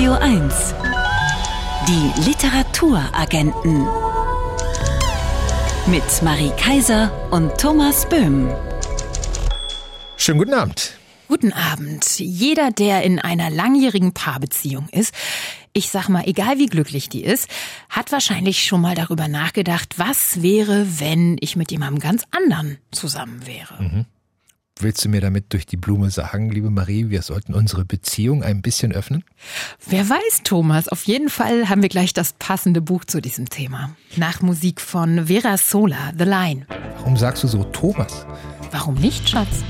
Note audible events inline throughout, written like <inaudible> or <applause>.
Radio 1. Die Literaturagenten. Mit Marie Kaiser und Thomas Böhm. Schönen guten Abend. Guten Abend. Jeder, der in einer langjährigen Paarbeziehung ist, ich sag mal, egal wie glücklich die ist, hat wahrscheinlich schon mal darüber nachgedacht, was wäre, wenn ich mit jemandem ganz anderen zusammen wäre. Mhm. Willst du mir damit durch die Blume sagen, liebe Marie, wir sollten unsere Beziehung ein bisschen öffnen? Wer weiß, Thomas. Auf jeden Fall haben wir gleich das passende Buch zu diesem Thema. Nach Musik von Vera Sola, The Line. Warum sagst du so Thomas? Warum nicht, Schatz?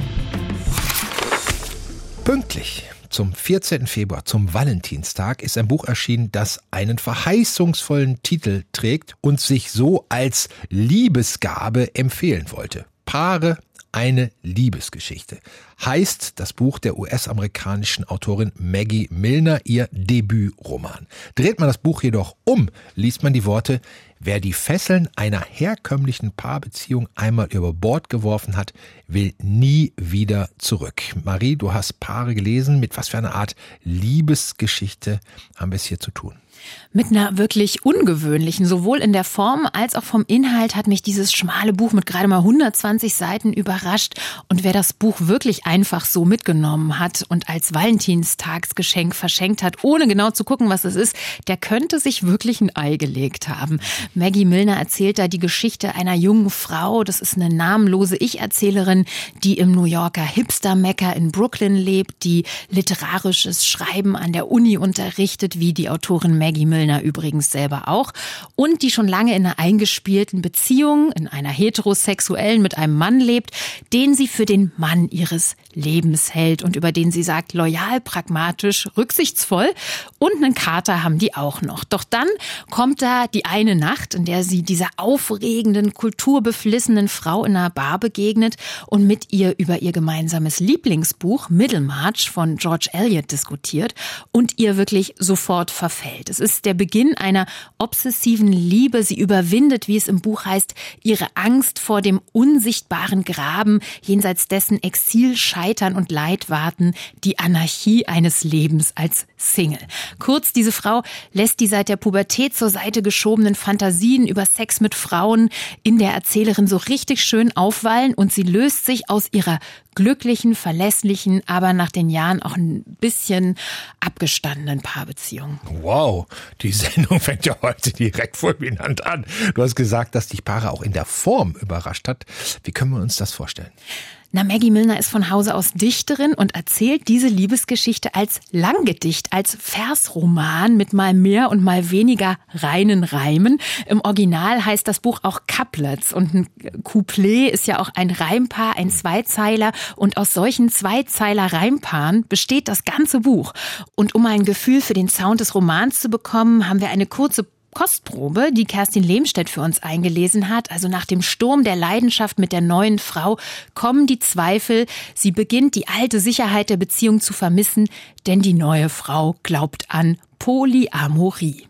Pünktlich zum 14. Februar, zum Valentinstag, ist ein Buch erschienen, das einen verheißungsvollen Titel trägt und sich so als Liebesgabe empfehlen wollte. Paare eine Liebesgeschichte. Heißt das Buch der US-amerikanischen Autorin Maggie Milner, ihr Debütroman. Dreht man das Buch jedoch um, liest man die Worte, wer die Fesseln einer herkömmlichen Paarbeziehung einmal über Bord geworfen hat, will nie wieder zurück. Marie, du hast Paare gelesen. Mit was für einer Art Liebesgeschichte haben wir es hier zu tun? Mit einer wirklich ungewöhnlichen, sowohl in der Form als auch vom Inhalt hat mich dieses schmale Buch mit gerade mal 120 Seiten überrascht. Und wer das Buch wirklich einfach so mitgenommen hat und als Valentinstagsgeschenk verschenkt hat, ohne genau zu gucken, was es ist, der könnte sich wirklich ein Ei gelegt haben. Maggie Milner erzählt da die Geschichte einer jungen Frau. Das ist eine namenlose Ich-Erzählerin, die im New Yorker Hipster-Mecker in Brooklyn lebt, die literarisches Schreiben an der Uni unterrichtet, wie die Autorin Maggie Maggie Milner übrigens selber auch, und die schon lange in einer eingespielten Beziehung, in einer heterosexuellen mit einem Mann lebt, den sie für den Mann ihres Lebens hält und über den sie sagt, loyal, pragmatisch, rücksichtsvoll und einen Kater haben die auch noch. Doch dann kommt da die eine Nacht, in der sie dieser aufregenden, kulturbeflissenen Frau in einer Bar begegnet und mit ihr über ihr gemeinsames Lieblingsbuch Middlemarch von George Eliot diskutiert und ihr wirklich sofort verfällt. Es ist der Beginn einer obsessiven Liebe. Sie überwindet, wie es im Buch heißt, ihre Angst vor dem unsichtbaren Graben, jenseits dessen Exil, Scheitern und Leid warten, die Anarchie eines Lebens als Single. Kurz, diese Frau lässt die seit der Pubertät zur Seite geschobenen Fantasien über Sex mit Frauen in der Erzählerin so richtig schön aufwallen und sie löst sich aus ihrer glücklichen, verlässlichen, aber nach den Jahren auch ein bisschen abgestandenen Paarbeziehung. Wow, die <laughs> Sendung fängt ja heute direkt fulminant an. Du hast gesagt, dass dich Paare auch in der Form überrascht hat. Wie können wir uns das vorstellen? Na, Maggie Milner ist von Hause aus Dichterin und erzählt diese Liebesgeschichte als Langgedicht, als Versroman mit mal mehr und mal weniger reinen Reimen. Im Original heißt das Buch auch Couplets und ein Couplet ist ja auch ein Reimpaar, ein Zweizeiler und aus solchen Zweizeiler-Reimpaaren besteht das ganze Buch. Und um ein Gefühl für den Sound des Romans zu bekommen, haben wir eine kurze Kostprobe, die Kerstin Lehmstedt für uns eingelesen hat. Also nach dem Sturm der Leidenschaft mit der neuen Frau kommen die Zweifel. Sie beginnt die alte Sicherheit der Beziehung zu vermissen, denn die neue Frau glaubt an Polyamorie.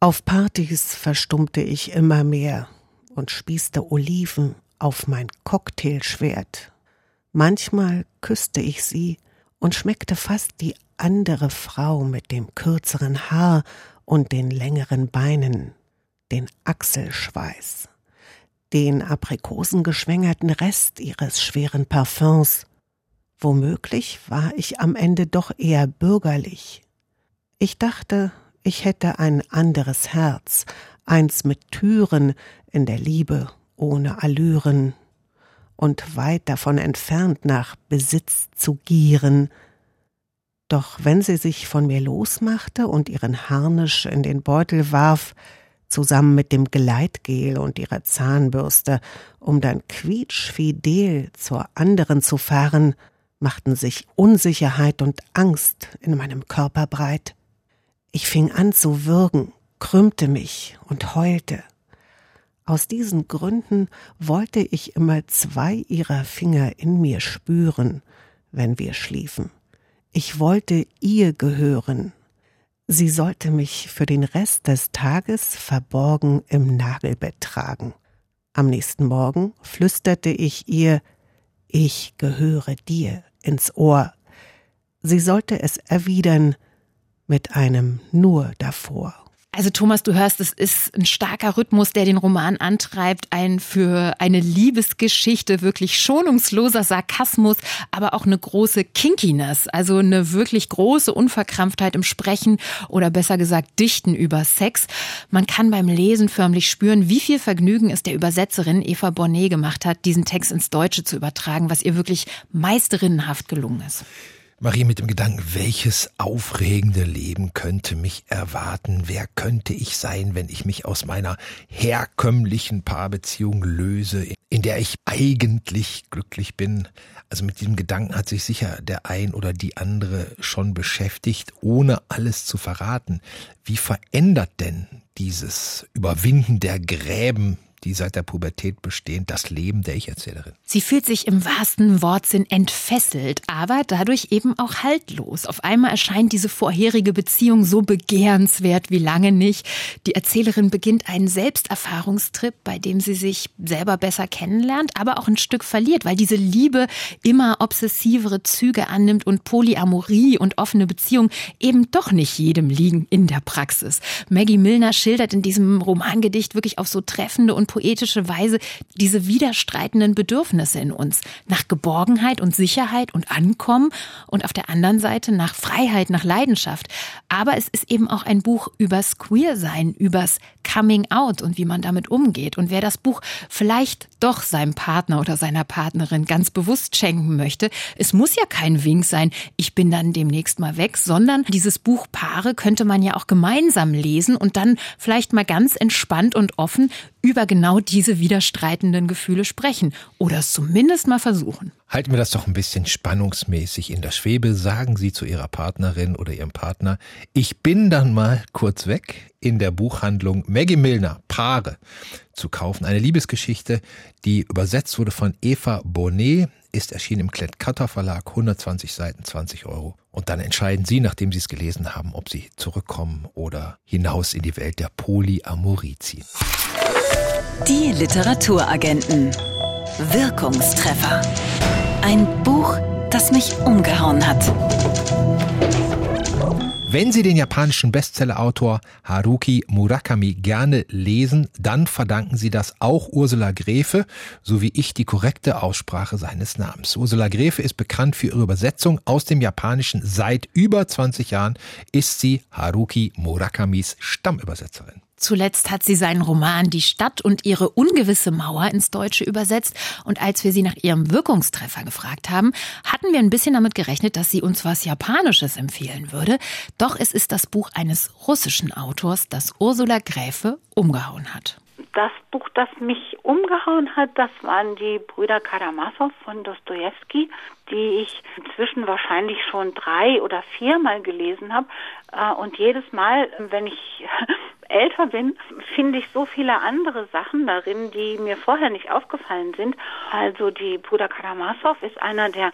Auf Partys verstummte ich immer mehr und spießte Oliven auf mein Cocktailschwert. Manchmal küsste ich sie und schmeckte fast die andere Frau mit dem kürzeren Haar und den längeren Beinen, den Achselschweiß, den aprikosengeschwängerten Rest ihres schweren Parfums. Womöglich war ich am Ende doch eher bürgerlich. Ich dachte, ich hätte ein anderes Herz, eins mit Türen in der Liebe, ohne Allüren, und weit davon entfernt nach Besitz zu gieren, doch wenn sie sich von mir losmachte und ihren Harnisch in den Beutel warf, zusammen mit dem Gleitgel und ihrer Zahnbürste, um dann quietschfidel zur anderen zu fahren, machten sich Unsicherheit und Angst in meinem Körper breit. Ich fing an zu würgen, krümmte mich und heulte. Aus diesen Gründen wollte ich immer zwei ihrer Finger in mir spüren, wenn wir schliefen. Ich wollte ihr gehören. Sie sollte mich für den Rest des Tages verborgen im Nagelbett tragen. Am nächsten Morgen flüsterte ich ihr Ich gehöre dir ins Ohr. Sie sollte es erwidern mit einem Nur davor. Also Thomas, du hörst, es ist ein starker Rhythmus, der den Roman antreibt, ein für eine Liebesgeschichte wirklich schonungsloser Sarkasmus, aber auch eine große Kinkiness, also eine wirklich große Unverkrampftheit im Sprechen oder besser gesagt Dichten über Sex. Man kann beim Lesen förmlich spüren, wie viel Vergnügen es der Übersetzerin Eva Bonnet gemacht hat, diesen Text ins Deutsche zu übertragen, was ihr wirklich meisterinnenhaft gelungen ist. Marie mit dem Gedanken, welches aufregende Leben könnte mich erwarten? Wer könnte ich sein, wenn ich mich aus meiner herkömmlichen Paarbeziehung löse, in der ich eigentlich glücklich bin? Also mit diesem Gedanken hat sich sicher der ein oder die andere schon beschäftigt, ohne alles zu verraten. Wie verändert denn dieses Überwinden der Gräben die seit der Pubertät bestehen, das Leben der Ich-Erzählerin. Sie fühlt sich im wahrsten Wortsinn entfesselt, aber dadurch eben auch haltlos. Auf einmal erscheint diese vorherige Beziehung so begehrenswert wie lange nicht. Die Erzählerin beginnt einen Selbsterfahrungstrip, bei dem sie sich selber besser kennenlernt, aber auch ein Stück verliert, weil diese Liebe immer obsessivere Züge annimmt und Polyamorie und offene Beziehung eben doch nicht jedem liegen in der Praxis. Maggie Milner schildert in diesem Romangedicht wirklich auf so treffende und poetische Weise diese widerstreitenden Bedürfnisse in uns. Nach Geborgenheit und Sicherheit und Ankommen und auf der anderen Seite nach Freiheit, nach Leidenschaft. Aber es ist eben auch ein Buch übers Queersein, übers Coming Out und wie man damit umgeht. Und wer das Buch vielleicht doch seinem Partner oder seiner Partnerin ganz bewusst schenken möchte, es muss ja kein Wink sein, ich bin dann demnächst mal weg, sondern dieses Buch Paare könnte man ja auch gemeinsam lesen und dann vielleicht mal ganz entspannt und offen über genau diese widerstreitenden Gefühle sprechen oder es zumindest mal versuchen. Halten wir das doch ein bisschen spannungsmäßig in der Schwebe. Sagen Sie zu Ihrer Partnerin oder Ihrem Partner, ich bin dann mal kurz weg in der Buchhandlung Maggie Milner, Paare, zu kaufen. Eine Liebesgeschichte, die übersetzt wurde von Eva Bonnet, ist erschienen im Klett-Cutter Verlag, 120 Seiten, 20 Euro. Und dann entscheiden Sie, nachdem Sie es gelesen haben, ob Sie zurückkommen oder hinaus in die Welt der Polyamorie ziehen. Die Literaturagenten. Wirkungstreffer. Ein Buch, das mich umgehauen hat. Wenn Sie den japanischen Bestsellerautor Haruki Murakami gerne lesen, dann verdanken Sie das auch Ursula Gräfe, so wie ich die korrekte Aussprache seines Namens. Ursula Gräfe ist bekannt für ihre Übersetzung aus dem Japanischen. Seit über 20 Jahren ist sie Haruki Murakamis Stammübersetzerin. Zuletzt hat sie seinen Roman Die Stadt und ihre ungewisse Mauer ins Deutsche übersetzt. Und als wir sie nach ihrem Wirkungstreffer gefragt haben, hatten wir ein bisschen damit gerechnet, dass sie uns was Japanisches empfehlen würde. Doch es ist das Buch eines russischen Autors, das Ursula Gräfe umgehauen hat. Das Buch, das mich umgehauen hat, das waren die Brüder Karamasow von Dostoevsky, die ich inzwischen wahrscheinlich schon drei oder viermal gelesen habe. Äh, und jedes Mal, wenn ich älter bin, finde ich so viele andere Sachen darin, die mir vorher nicht aufgefallen sind. Also die Bruder Karamasow ist einer der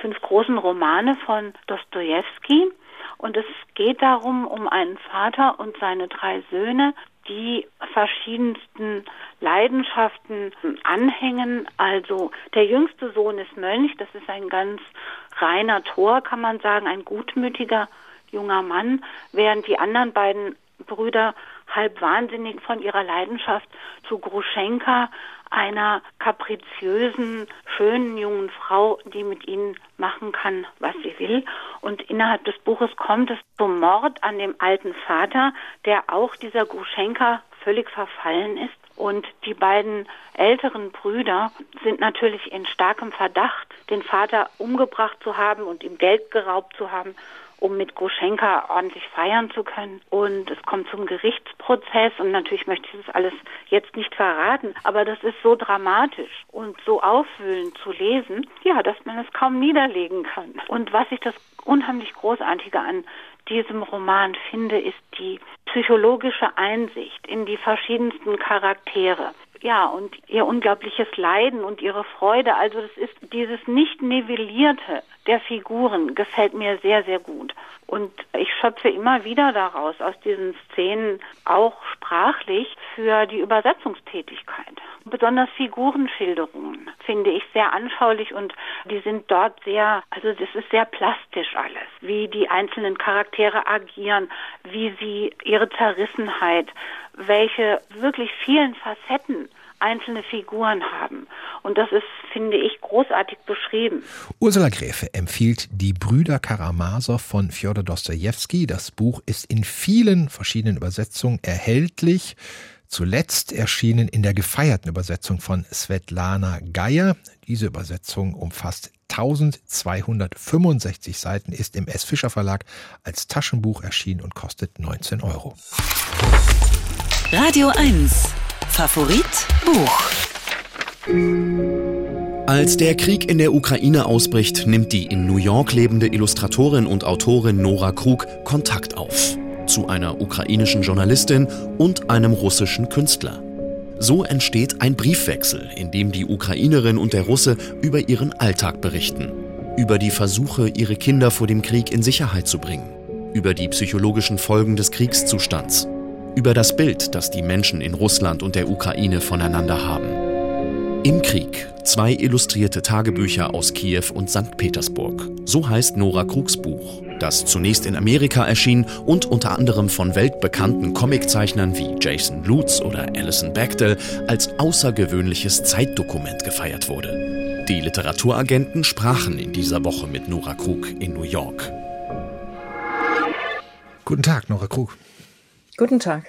fünf großen Romane von Dostoevsky. Und es geht darum, um einen Vater und seine drei Söhne, die verschiedensten Leidenschaften anhängen. Also der jüngste Sohn ist Mönch, das ist ein ganz reiner Tor, kann man sagen, ein gutmütiger junger Mann, während die anderen beiden Brüder halb wahnsinnig von ihrer Leidenschaft zu Gruschenka, einer kapriziösen, schönen jungen Frau, die mit ihnen machen kann, was sie will. Und innerhalb des Buches kommt es zum Mord an dem alten Vater, der auch dieser Gruschenka völlig verfallen ist. Und die beiden älteren Brüder sind natürlich in starkem Verdacht, den Vater umgebracht zu haben und ihm Geld geraubt zu haben um mit Groschenka ordentlich feiern zu können. Und es kommt zum Gerichtsprozess und natürlich möchte ich das alles jetzt nicht verraten, aber das ist so dramatisch und so aufwühlend zu lesen, ja, dass man es kaum niederlegen kann. Und was ich das unheimlich Großartige an diesem Roman finde, ist die psychologische Einsicht in die verschiedensten Charaktere. Ja, und ihr unglaubliches Leiden und ihre Freude. Also das ist dieses nicht nivellierte, der Figuren gefällt mir sehr, sehr gut. Und ich schöpfe immer wieder daraus, aus diesen Szenen, auch sprachlich, für die Übersetzungstätigkeit. Besonders Figurenschilderungen finde ich sehr anschaulich und die sind dort sehr, also das ist sehr plastisch alles, wie die einzelnen Charaktere agieren, wie sie ihre Zerrissenheit, welche wirklich vielen Facetten einzelne Figuren haben. Und das ist, finde ich, großartig beschrieben. Ursula Gräfe empfiehlt Die Brüder Karamasow von Fjodor Dostojewski. Das Buch ist in vielen verschiedenen Übersetzungen erhältlich. Zuletzt erschienen in der gefeierten Übersetzung von Svetlana Geier. Diese Übersetzung umfasst 1265 Seiten, ist im S. Fischer Verlag als Taschenbuch erschienen und kostet 19 Euro. Radio 1 Favorit Buch. Als der Krieg in der Ukraine ausbricht, nimmt die in New York lebende Illustratorin und Autorin Nora Krug Kontakt auf. Zu einer ukrainischen Journalistin und einem russischen Künstler. So entsteht ein Briefwechsel, in dem die Ukrainerin und der Russe über ihren Alltag berichten. Über die Versuche, ihre Kinder vor dem Krieg in Sicherheit zu bringen. Über die psychologischen Folgen des Kriegszustands über das Bild, das die Menschen in Russland und der Ukraine voneinander haben. Im Krieg zwei illustrierte Tagebücher aus Kiew und St. Petersburg. So heißt Nora Krugs Buch, das zunächst in Amerika erschien und unter anderem von weltbekannten Comiczeichnern wie Jason Lutz oder Alison Bechdel als außergewöhnliches Zeitdokument gefeiert wurde. Die Literaturagenten sprachen in dieser Woche mit Nora Krug in New York. Guten Tag, Nora Krug. Guten Tag.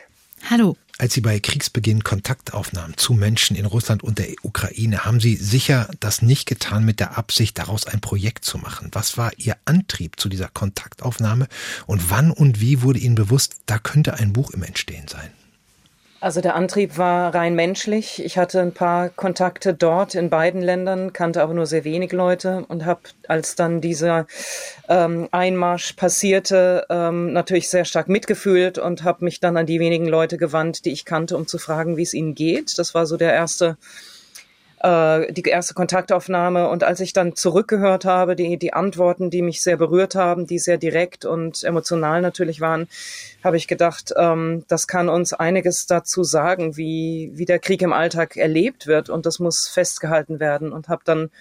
Hallo. Als Sie bei Kriegsbeginn Kontakt aufnahmen zu Menschen in Russland und der Ukraine, haben Sie sicher das nicht getan mit der Absicht, daraus ein Projekt zu machen. Was war Ihr Antrieb zu dieser Kontaktaufnahme und wann und wie wurde Ihnen bewusst, da könnte ein Buch im Entstehen sein? Also der Antrieb war rein menschlich. Ich hatte ein paar Kontakte dort in beiden Ländern, kannte aber nur sehr wenig Leute und habe, als dann dieser ähm, Einmarsch passierte, ähm, natürlich sehr stark mitgefühlt und habe mich dann an die wenigen Leute gewandt, die ich kannte, um zu fragen, wie es ihnen geht. Das war so der erste äh, die erste Kontaktaufnahme. Und als ich dann zurückgehört habe, die, die Antworten, die mich sehr berührt haben, die sehr direkt und emotional natürlich waren, habe ich gedacht, ähm, das kann uns einiges dazu sagen, wie, wie der Krieg im Alltag erlebt wird. Und das muss festgehalten werden. Und habe dann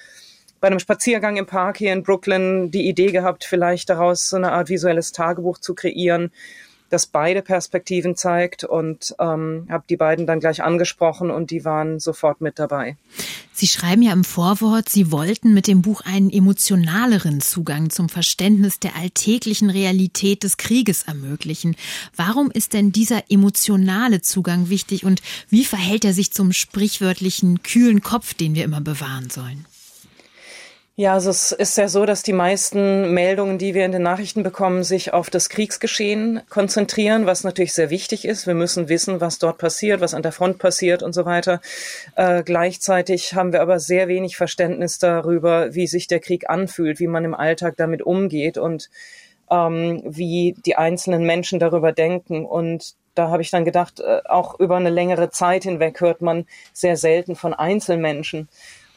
bei einem Spaziergang im Park hier in Brooklyn die Idee gehabt, vielleicht daraus so eine Art visuelles Tagebuch zu kreieren, das beide Perspektiven zeigt und ähm, habe die beiden dann gleich angesprochen und die waren sofort mit dabei. Sie schreiben ja im Vorwort, Sie wollten mit dem Buch einen emotionaleren Zugang zum Verständnis der alltäglichen Realität des Krieges ermöglichen. Warum ist denn dieser emotionale Zugang wichtig und wie verhält er sich zum sprichwörtlichen kühlen Kopf, den wir immer bewahren sollen? Ja, also es ist ja so, dass die meisten Meldungen, die wir in den Nachrichten bekommen, sich auf das Kriegsgeschehen konzentrieren, was natürlich sehr wichtig ist. Wir müssen wissen, was dort passiert, was an der Front passiert und so weiter. Äh, gleichzeitig haben wir aber sehr wenig Verständnis darüber, wie sich der Krieg anfühlt, wie man im Alltag damit umgeht und ähm, wie die einzelnen Menschen darüber denken. Und da habe ich dann gedacht, äh, auch über eine längere Zeit hinweg hört man sehr selten von Einzelmenschen.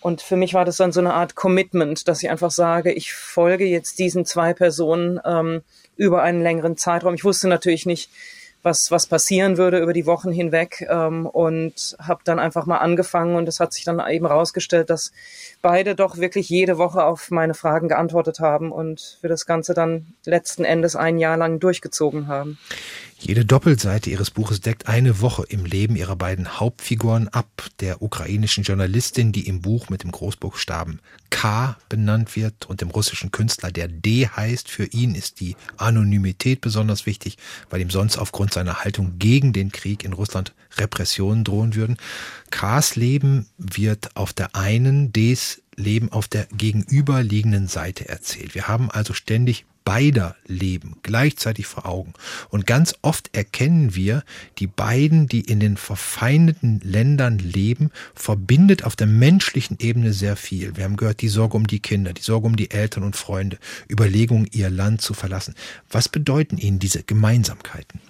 Und für mich war das dann so eine Art Commitment, dass ich einfach sage, ich folge jetzt diesen zwei Personen ähm, über einen längeren Zeitraum. Ich wusste natürlich nicht, was, was passieren würde über die Wochen hinweg ähm, und habe dann einfach mal angefangen und es hat sich dann eben herausgestellt, dass beide doch wirklich jede Woche auf meine Fragen geantwortet haben und wir das Ganze dann letzten Endes ein Jahr lang durchgezogen haben. Jede Doppelseite ihres Buches deckt eine Woche im Leben ihrer beiden Hauptfiguren ab, der ukrainischen Journalistin, die im Buch mit dem Großbuchstaben K benannt wird, und dem russischen Künstler, der D heißt. Für ihn ist die Anonymität besonders wichtig, weil ihm sonst aufgrund seiner Haltung gegen den Krieg in Russland Repressionen drohen würden. Ks Leben wird auf der einen, Ds Leben auf der gegenüberliegenden Seite erzählt. Wir haben also ständig beider Leben gleichzeitig vor Augen. Und ganz oft erkennen wir, die beiden, die in den verfeindeten Ländern leben, verbindet auf der menschlichen Ebene sehr viel. Wir haben gehört, die Sorge um die Kinder, die Sorge um die Eltern und Freunde, Überlegungen, ihr Land zu verlassen. Was bedeuten Ihnen diese Gemeinsamkeiten?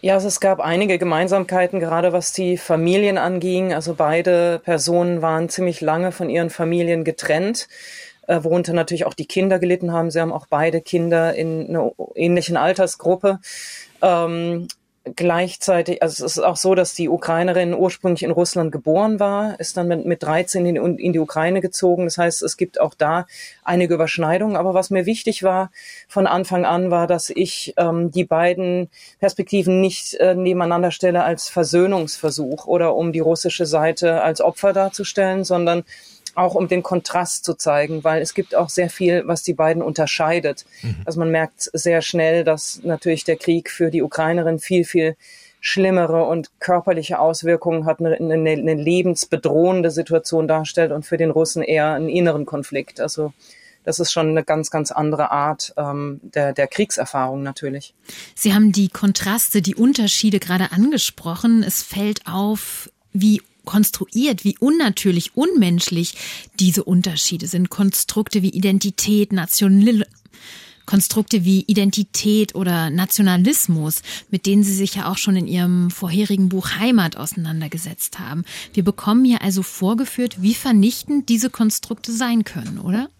Ja, also es gab einige Gemeinsamkeiten, gerade was die Familien anging. Also beide Personen waren ziemlich lange von ihren Familien getrennt äh, worunter natürlich auch die Kinder gelitten haben. Sie haben auch beide Kinder in einer ähnlichen Altersgruppe. Ähm, gleichzeitig, also es ist auch so, dass die Ukrainerin ursprünglich in Russland geboren war, ist dann mit, mit 13 in, in die Ukraine gezogen. Das heißt, es gibt auch da einige Überschneidungen. Aber was mir wichtig war von Anfang an, war, dass ich ähm, die beiden Perspektiven nicht äh, nebeneinander stelle als Versöhnungsversuch oder um die russische Seite als Opfer darzustellen, sondern auch um den Kontrast zu zeigen, weil es gibt auch sehr viel, was die beiden unterscheidet. Mhm. Also man merkt sehr schnell, dass natürlich der Krieg für die Ukrainerin viel, viel schlimmere und körperliche Auswirkungen hat, eine, eine, eine lebensbedrohende Situation darstellt und für den Russen eher einen inneren Konflikt. Also das ist schon eine ganz, ganz andere Art ähm, der, der Kriegserfahrung natürlich. Sie haben die Kontraste, die Unterschiede gerade angesprochen. Es fällt auf, wie konstruiert, wie unnatürlich, unmenschlich diese Unterschiede sind. Konstrukte wie Identität, National Konstrukte wie Identität oder Nationalismus, mit denen Sie sich ja auch schon in Ihrem vorherigen Buch Heimat auseinandergesetzt haben. Wir bekommen hier also vorgeführt, wie vernichtend diese Konstrukte sein können, oder?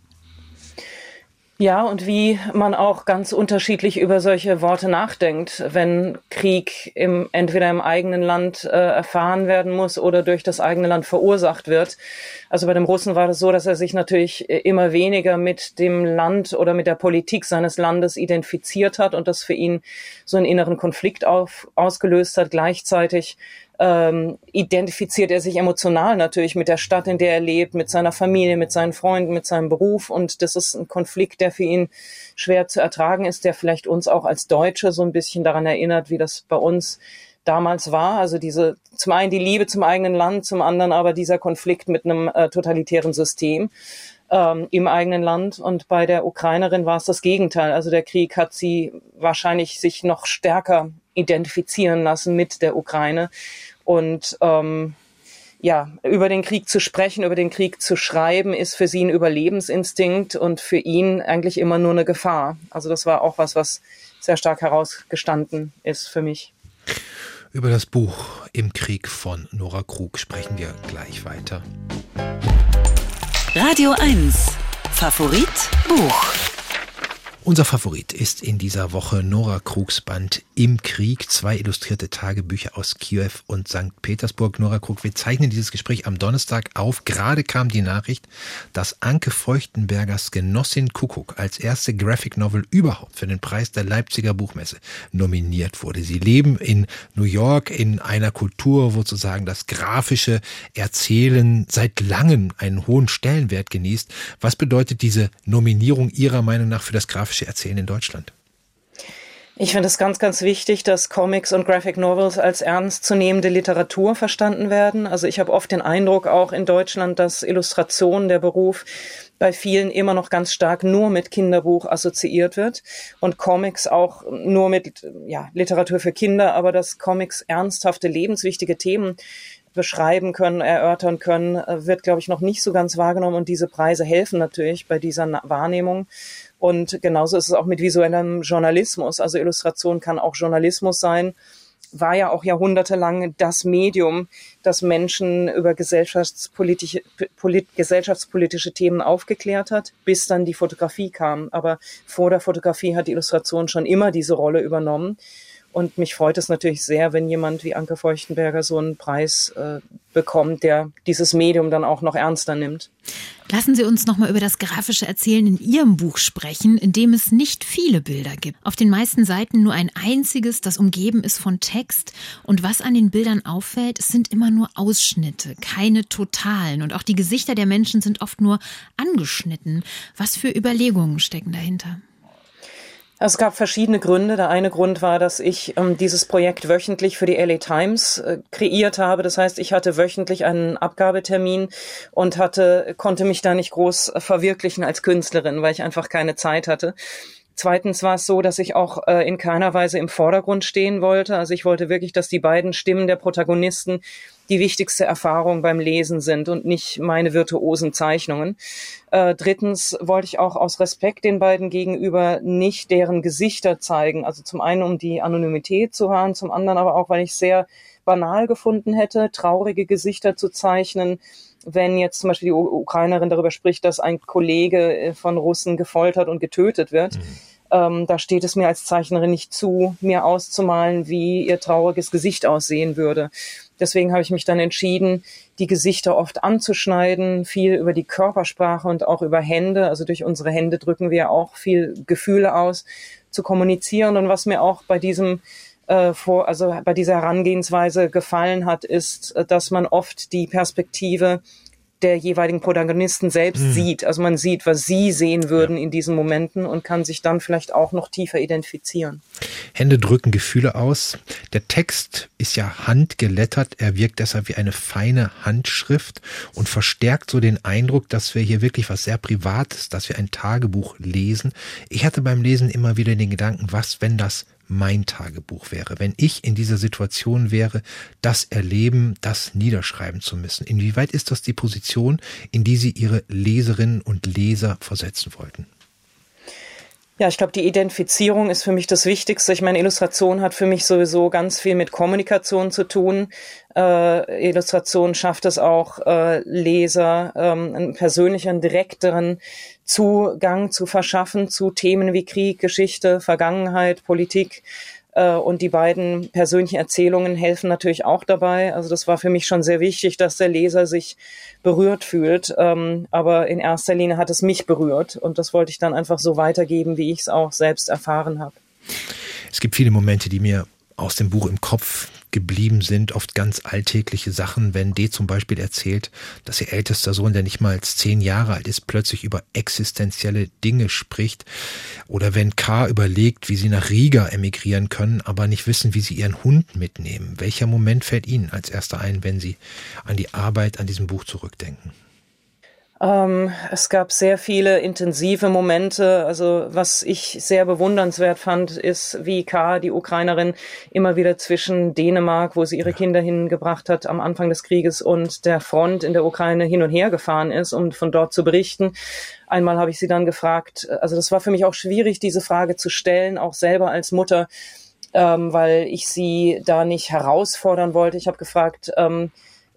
Ja, und wie man auch ganz unterschiedlich über solche Worte nachdenkt, wenn Krieg im, entweder im eigenen Land äh, erfahren werden muss oder durch das eigene Land verursacht wird. Also bei dem Russen war das so, dass er sich natürlich immer weniger mit dem Land oder mit der Politik seines Landes identifiziert hat und das für ihn so einen inneren Konflikt auf, ausgelöst hat. Gleichzeitig ähm, identifiziert er sich emotional natürlich mit der Stadt, in der er lebt, mit seiner Familie, mit seinen Freunden, mit seinem Beruf. Und das ist ein Konflikt, der für ihn schwer zu ertragen ist, der vielleicht uns auch als Deutsche so ein bisschen daran erinnert, wie das bei uns damals war. Also diese, zum einen die Liebe zum eigenen Land, zum anderen aber dieser Konflikt mit einem äh, totalitären System ähm, im eigenen Land. Und bei der Ukrainerin war es das Gegenteil. Also der Krieg hat sie wahrscheinlich sich noch stärker identifizieren lassen mit der Ukraine. Und ähm, ja, über den Krieg zu sprechen, über den Krieg zu schreiben, ist für sie ein Überlebensinstinkt und für ihn eigentlich immer nur eine Gefahr. Also das war auch was, was sehr stark herausgestanden ist für mich. Über das Buch Im Krieg von Nora Krug sprechen wir gleich weiter. Radio 1 Favorit Buch unser Favorit ist in dieser Woche Nora Krugs Band Im Krieg, zwei illustrierte Tagebücher aus Kiew und St. Petersburg. Nora Krug, wir zeichnen dieses Gespräch am Donnerstag auf. Gerade kam die Nachricht, dass Anke Feuchtenbergers Genossin Kuckuck als erste Graphic Novel überhaupt für den Preis der Leipziger Buchmesse nominiert wurde. Sie leben in New York in einer Kultur, wo sozusagen das grafische Erzählen seit langem einen hohen Stellenwert genießt. Was bedeutet diese Nominierung Ihrer Meinung nach für das grafische grafische Erzählen in Deutschland? Ich finde es ganz, ganz wichtig, dass Comics und Graphic Novels als ernstzunehmende Literatur verstanden werden. Also ich habe oft den Eindruck auch in Deutschland, dass Illustration, der Beruf, bei vielen immer noch ganz stark nur mit Kinderbuch assoziiert wird und Comics auch nur mit ja, Literatur für Kinder, aber dass Comics ernsthafte, lebenswichtige Themen beschreiben können, erörtern können, wird, glaube ich, noch nicht so ganz wahrgenommen und diese Preise helfen natürlich bei dieser Wahrnehmung. Und genauso ist es auch mit visuellem Journalismus. Also Illustration kann auch Journalismus sein war ja auch jahrhundertelang das Medium, das Menschen über gesellschaftspolitische, polit, gesellschaftspolitische Themen aufgeklärt hat, bis dann die Fotografie kam. Aber vor der Fotografie hat die Illustration schon immer diese Rolle übernommen. Und mich freut es natürlich sehr, wenn jemand wie Anke Feuchtenberger so einen Preis äh, bekommt, der dieses Medium dann auch noch ernster nimmt. Lassen Sie uns noch mal über das grafische Erzählen in Ihrem Buch sprechen, in dem es nicht viele Bilder gibt. Auf den meisten Seiten nur ein einziges, das umgeben ist von Text. Und was an den Bildern auffällt, es sind immer nur Ausschnitte, keine totalen. Und auch die Gesichter der Menschen sind oft nur angeschnitten. Was für Überlegungen stecken dahinter? Es gab verschiedene Gründe. Der eine Grund war, dass ich ähm, dieses Projekt wöchentlich für die LA Times äh, kreiert habe. Das heißt, ich hatte wöchentlich einen Abgabetermin und hatte, konnte mich da nicht groß verwirklichen als Künstlerin, weil ich einfach keine Zeit hatte. Zweitens war es so, dass ich auch äh, in keiner Weise im Vordergrund stehen wollte. Also ich wollte wirklich, dass die beiden Stimmen der Protagonisten die wichtigste Erfahrung beim Lesen sind und nicht meine virtuosen Zeichnungen. Äh, drittens wollte ich auch aus Respekt den beiden gegenüber nicht deren Gesichter zeigen. Also zum einen, um die Anonymität zu hören, zum anderen aber auch, weil ich sehr banal gefunden hätte, traurige Gesichter zu zeichnen, wenn jetzt zum Beispiel die Ukrainerin darüber spricht, dass ein Kollege äh, von Russen gefoltert und getötet wird. Mhm. Ähm, da steht es mir als Zeichnerin nicht zu, mir auszumalen, wie ihr trauriges Gesicht aussehen würde. Deswegen habe ich mich dann entschieden, die Gesichter oft anzuschneiden, viel über die Körpersprache und auch über Hände. Also durch unsere Hände drücken wir auch viel Gefühle aus, zu kommunizieren. Und was mir auch bei diesem äh, vor, also bei dieser Herangehensweise gefallen hat, ist, äh, dass man oft die Perspektive der jeweiligen Protagonisten selbst mhm. sieht. Also man sieht, was sie sehen würden ja. in diesen Momenten und kann sich dann vielleicht auch noch tiefer identifizieren. Hände drücken Gefühle aus. Der Text ist ja handgelettert. Er wirkt deshalb wie eine feine Handschrift und verstärkt so den Eindruck, dass wir hier wirklich was sehr Privates, dass wir ein Tagebuch lesen. Ich hatte beim Lesen immer wieder den Gedanken, was, wenn das mein Tagebuch wäre, wenn ich in dieser Situation wäre, das erleben, das niederschreiben zu müssen. Inwieweit ist das die Position, in die Sie Ihre Leserinnen und Leser versetzen wollten? Ja, ich glaube, die Identifizierung ist für mich das Wichtigste. Ich meine, Illustration hat für mich sowieso ganz viel mit Kommunikation zu tun. Äh, Illustration schafft es auch, äh, Leser ähm, einen persönlichen, direkteren Zugang zu verschaffen zu Themen wie Krieg, Geschichte, Vergangenheit, Politik. Äh, und die beiden persönlichen Erzählungen helfen natürlich auch dabei. Also das war für mich schon sehr wichtig, dass der Leser sich berührt fühlt. Ähm, aber in erster Linie hat es mich berührt und das wollte ich dann einfach so weitergeben, wie ich es auch selbst erfahren habe. Es gibt viele Momente, die mir aus dem Buch im Kopf geblieben sind, oft ganz alltägliche Sachen. Wenn D zum Beispiel erzählt, dass ihr ältester Sohn, der nicht mal als zehn Jahre alt ist, plötzlich über existenzielle Dinge spricht. Oder wenn K überlegt, wie sie nach Riga emigrieren können, aber nicht wissen, wie sie ihren Hund mitnehmen. Welcher Moment fällt Ihnen als erster ein, wenn Sie an die Arbeit an diesem Buch zurückdenken? Ähm, es gab sehr viele intensive Momente. Also was ich sehr bewundernswert fand, ist, wie K, die Ukrainerin, immer wieder zwischen Dänemark, wo sie ihre Kinder hingebracht hat am Anfang des Krieges, und der Front in der Ukraine hin und her gefahren ist, um von dort zu berichten. Einmal habe ich sie dann gefragt, also das war für mich auch schwierig, diese Frage zu stellen, auch selber als Mutter, ähm, weil ich sie da nicht herausfordern wollte. Ich habe gefragt, ähm,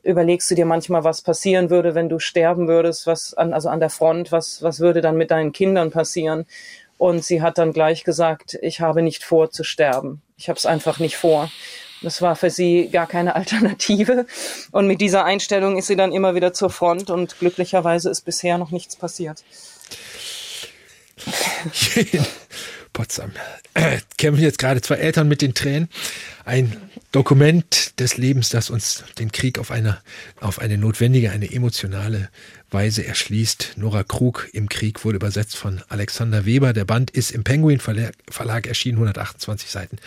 überlegst du dir manchmal, was passieren würde, wenn du sterben würdest, was an, also an der Front, was, was würde dann mit deinen Kindern passieren? Und sie hat dann gleich gesagt, ich habe nicht vor zu sterben. Ich habe es einfach nicht vor. Das war für sie gar keine <laughs> Alternative. Und mit dieser Einstellung ist sie dann immer wieder zur Front und glücklicherweise ist bisher noch nichts passiert. <laughs> Potsdam. <clears throat> kämpfen jetzt gerade zwei Eltern mit den Tränen. Ein Dokument des Lebens, das uns den Krieg auf eine, auf eine notwendige, eine emotionale Weise erschließt. Nora Krug im Krieg wurde übersetzt von Alexander Weber. Der Band ist im Penguin Verlag, Verlag erschienen, 128 Seiten,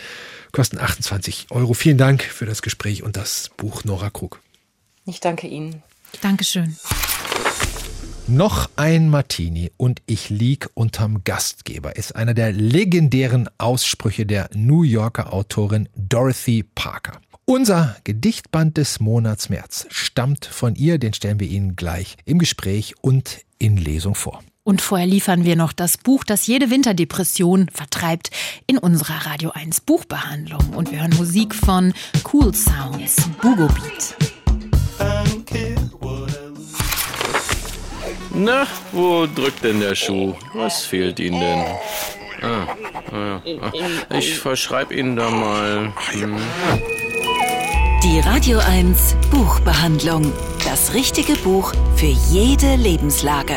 kosten 28 Euro. Vielen Dank für das Gespräch und das Buch Nora Krug. Ich danke Ihnen. Dankeschön. Noch ein Martini und ich lieg unterm Gastgeber ist einer der legendären Aussprüche der New Yorker Autorin Dorothy Parker. Unser Gedichtband des Monats März stammt von ihr, den stellen wir Ihnen gleich im Gespräch und in Lesung vor. Und vorher liefern wir noch das Buch, das jede Winterdepression vertreibt, in unserer Radio 1 Buchbehandlung. Und wir hören Musik von Cool Sounds, Bugo Beat. Na, wo drückt denn der Schuh? Was fehlt Ihnen denn? Ah, ah, ah. Ich verschreibe Ihnen da mal. Hm. Die Radio 1 Buchbehandlung. Das richtige Buch für jede Lebenslage.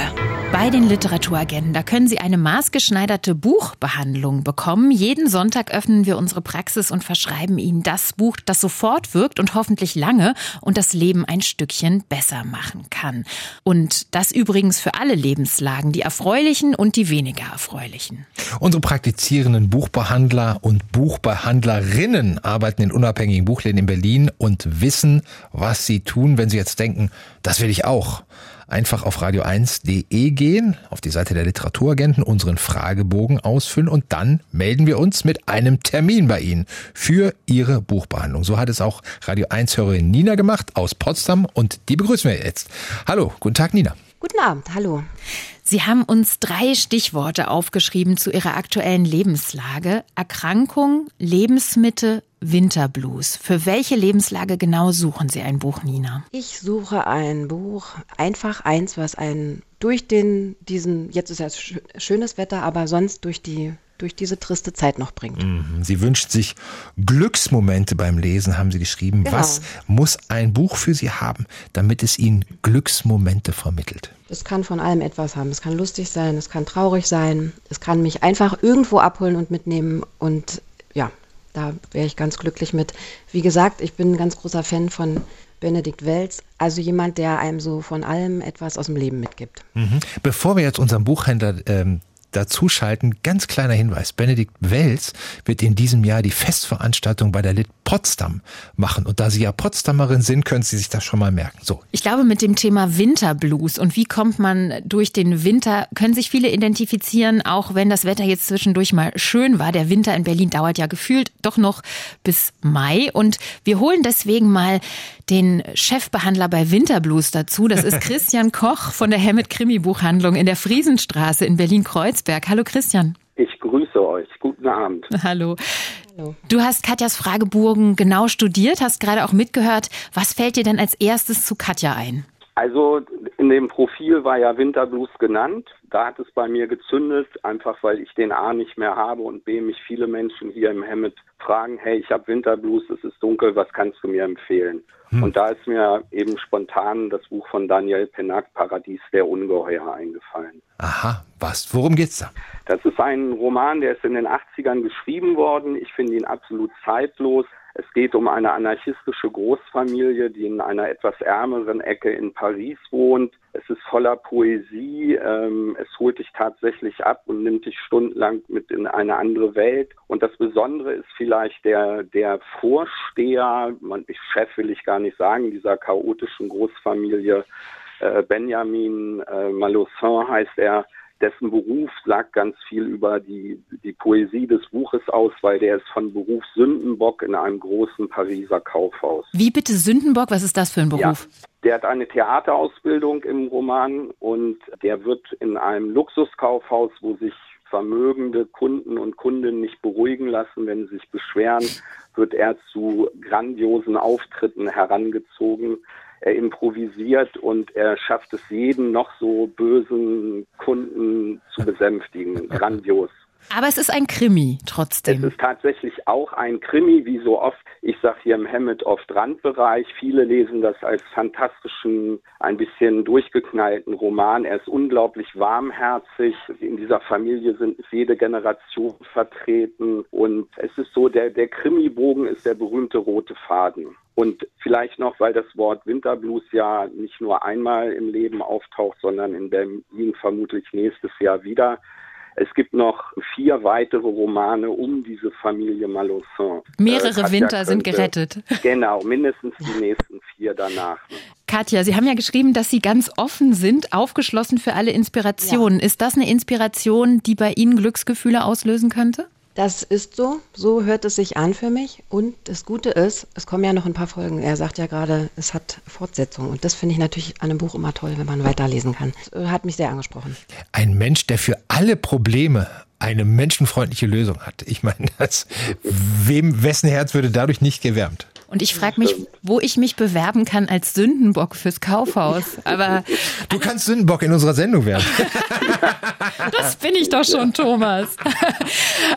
Bei den Literaturagenten, da können Sie eine maßgeschneiderte Buchbehandlung bekommen. Jeden Sonntag öffnen wir unsere Praxis und verschreiben Ihnen das Buch, das sofort wirkt und hoffentlich lange und das Leben ein Stückchen besser machen kann. Und das übrigens für alle Lebenslagen, die erfreulichen und die weniger erfreulichen. Unsere praktizierenden Buchbehandler und Buchbehandlerinnen arbeiten in unabhängigen Buchläden in Berlin und wissen, was sie tun, wenn sie jetzt denken, das will ich auch einfach auf radio1.de gehen, auf die Seite der Literaturagenten, unseren Fragebogen ausfüllen und dann melden wir uns mit einem Termin bei Ihnen für Ihre Buchbehandlung. So hat es auch Radio 1-Hörerin Nina gemacht aus Potsdam und die begrüßen wir jetzt. Hallo, guten Tag Nina. Guten Abend, hallo. Sie haben uns drei Stichworte aufgeschrieben zu Ihrer aktuellen Lebenslage. Erkrankung, Lebensmittel Winterblues. Für welche Lebenslage genau suchen Sie ein Buch, Nina? Ich suche ein Buch, einfach eins, was einen durch den, diesen, jetzt ist ja schönes Wetter, aber sonst durch die durch diese triste Zeit noch bringt. Mhm. Sie wünscht sich Glücksmomente beim Lesen, haben Sie geschrieben. Genau. Was muss ein Buch für Sie haben, damit es Ihnen Glücksmomente vermittelt? Es kann von allem etwas haben. Es kann lustig sein, es kann traurig sein, es kann mich einfach irgendwo abholen und mitnehmen und ja, da wäre ich ganz glücklich mit. Wie gesagt, ich bin ein ganz großer Fan von Benedikt Welz, also jemand, der einem so von allem etwas aus dem Leben mitgibt. Mhm. Bevor wir jetzt unseren Buchhändler ähm, dazuschalten, ganz kleiner Hinweis. Benedikt Welz wird in diesem Jahr die Festveranstaltung bei der Lit Potsdam machen. Und da Sie ja Potsdamerin sind, können Sie sich das schon mal merken. So. Ich glaube, mit dem Thema Winterblues und wie kommt man durch den Winter, können sich viele identifizieren, auch wenn das Wetter jetzt zwischendurch mal schön war. Der Winter in Berlin dauert ja gefühlt doch noch bis Mai. Und wir holen deswegen mal den Chefbehandler bei Winterblues dazu. Das ist <laughs> Christian Koch von der Hemmet Krimi Buchhandlung in der Friesenstraße in Berlin-Kreuzberg. Hallo Christian. Ich grüße euch. Guten Abend. <laughs> Hallo. Hallo. Du hast Katjas Fragebogen genau studiert, hast gerade auch mitgehört. Was fällt dir denn als erstes zu Katja ein? Also in dem Profil war ja Winterblues genannt. Da hat es bei mir gezündet, einfach weil ich den A nicht mehr habe und B mich viele Menschen hier im Hemmet fragen, hey, ich habe Winterblues, es ist dunkel, was kannst du mir empfehlen? Hm. Und da ist mir eben spontan das Buch von Daniel Pennack, Paradies der Ungeheuer, eingefallen. Aha, was? Worum geht's da? Das ist ein Roman, der ist in den 80ern geschrieben worden. Ich finde ihn absolut zeitlos. Es geht um eine anarchistische Großfamilie, die in einer etwas ärmeren Ecke in Paris wohnt. Es ist voller Poesie. Ähm, es holt dich tatsächlich ab und nimmt dich stundenlang mit in eine andere Welt. Und das Besondere ist vielleicht der, der Vorsteher, man, Chef will ich gar nicht sagen, dieser chaotischen Großfamilie. Äh, Benjamin äh, Malossin heißt er dessen Beruf sagt ganz viel über die, die Poesie des Buches aus, weil der ist von Beruf Sündenbock in einem großen Pariser Kaufhaus. Wie bitte Sündenbock? Was ist das für ein Beruf? Ja, der hat eine Theaterausbildung im Roman und der wird in einem Luxuskaufhaus, wo sich vermögende Kunden und Kundinnen nicht beruhigen lassen, wenn sie sich beschweren, wird er zu grandiosen Auftritten herangezogen er improvisiert und er schafft es jeden noch so bösen Kunden zu besänftigen. <laughs> Grandios. Aber es ist ein Krimi trotzdem. Es ist tatsächlich auch ein Krimi, wie so oft. Ich sage hier im Hammett oft Randbereich. Viele lesen das als fantastischen, ein bisschen durchgeknallten Roman. Er ist unglaublich warmherzig. In dieser Familie sind jede Generation vertreten. Und es ist so, der, der Krimi-Bogen ist der berühmte rote Faden. Und vielleicht noch, weil das Wort Winterblues ja nicht nur einmal im Leben auftaucht, sondern in Berlin vermutlich nächstes Jahr wieder. Es gibt noch vier weitere Romane um diese Familie Malosson. Mehrere äh, Winter sind gerettet. <laughs> Genau, mindestens die nächsten vier danach. Katja, Sie haben ja geschrieben, dass Sie ganz offen sind, aufgeschlossen für alle Inspirationen. Ja. Ist das eine Inspiration, die bei Ihnen Glücksgefühle auslösen könnte? Das ist so, so hört es sich an für mich. Und das Gute ist, es kommen ja noch ein paar Folgen. Er sagt ja gerade, es hat Fortsetzung. Und das finde ich natürlich an einem Buch immer toll, wenn man weiterlesen kann. Das äh, hat mich sehr angesprochen. Ein Mensch, der für alle Probleme eine menschenfreundliche Lösung hat. Ich meine, wem, wessen Herz würde dadurch nicht gewärmt? Und ich frage mich, wo ich mich bewerben kann als Sündenbock fürs Kaufhaus. Aber du kannst Sündenbock in unserer Sendung werden. <laughs> das bin ich doch schon, Thomas.